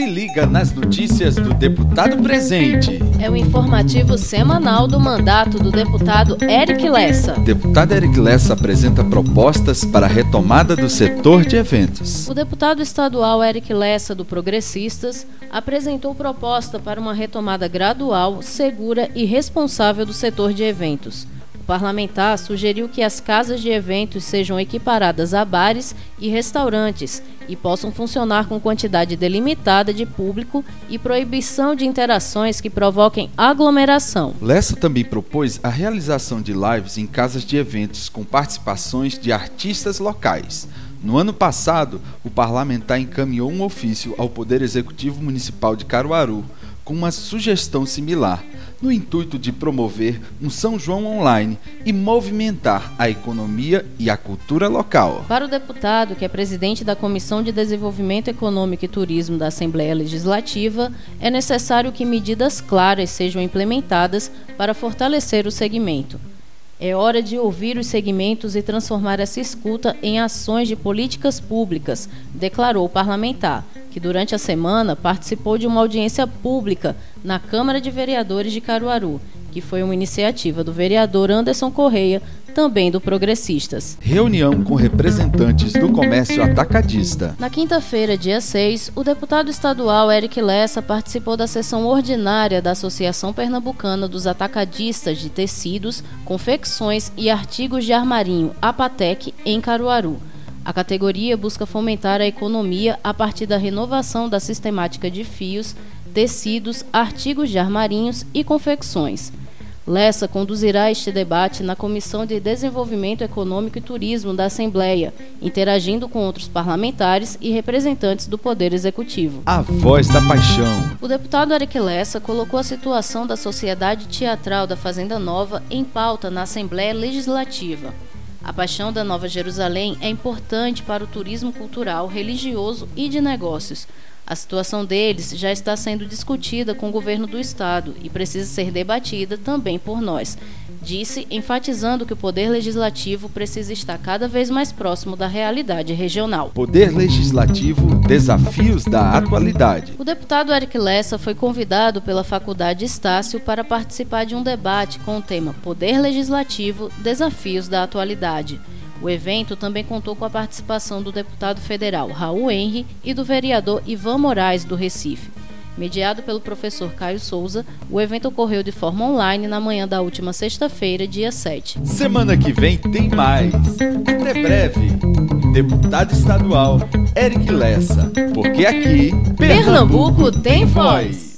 Se liga nas notícias do deputado presente. É o informativo semanal do mandato do deputado Eric Lessa. O deputado Eric Lessa apresenta propostas para a retomada do setor de eventos. O deputado estadual Eric Lessa, do Progressistas, apresentou proposta para uma retomada gradual, segura e responsável do setor de eventos parlamentar sugeriu que as casas de eventos sejam equiparadas a bares e restaurantes e possam funcionar com quantidade delimitada de público e proibição de interações que provoquem aglomeração. Lessa também propôs a realização de lives em casas de eventos com participações de artistas locais. No ano passado, o parlamentar encaminhou um ofício ao Poder Executivo Municipal de Caruaru com uma sugestão similar no intuito de promover um São João online e movimentar a economia e a cultura local. Para o deputado, que é presidente da Comissão de Desenvolvimento Econômico e Turismo da Assembleia Legislativa, é necessário que medidas claras sejam implementadas para fortalecer o segmento. É hora de ouvir os segmentos e transformar essa escuta em ações de políticas públicas, declarou o parlamentar que durante a semana participou de uma audiência pública na Câmara de Vereadores de Caruaru, que foi uma iniciativa do vereador Anderson Correia, também do Progressistas. Reunião com representantes do comércio atacadista. Na quinta-feira, dia 6, o deputado estadual Eric Lessa participou da sessão ordinária da Associação Pernambucana dos Atacadistas de Tecidos, Confecções e Artigos de Armarinho, APATEC, em Caruaru. A categoria busca fomentar a economia a partir da renovação da sistemática de fios, tecidos, artigos de armarinhos e confecções. Lessa conduzirá este debate na Comissão de Desenvolvimento Econômico e Turismo da Assembleia, interagindo com outros parlamentares e representantes do Poder Executivo. A voz da paixão. O deputado Eric Lessa colocou a situação da Sociedade Teatral da Fazenda Nova em pauta na Assembleia Legislativa. A paixão da Nova Jerusalém é importante para o turismo cultural, religioso e de negócios. A situação deles já está sendo discutida com o governo do estado e precisa ser debatida também por nós disse, enfatizando que o Poder Legislativo precisa estar cada vez mais próximo da realidade regional. Poder Legislativo Desafios da Atualidade. O deputado Eric Lessa foi convidado pela Faculdade Estácio para participar de um debate com o tema Poder Legislativo Desafios da Atualidade. O evento também contou com a participação do deputado federal Raul Henry e do vereador Ivan Moraes, do Recife. Mediado pelo professor Caio Souza, o evento ocorreu de forma online na manhã da última sexta-feira, dia 7. Semana que vem tem mais. Até breve. Deputado estadual Eric Lessa. Porque aqui, Pernambuco, Pernambuco tem voz.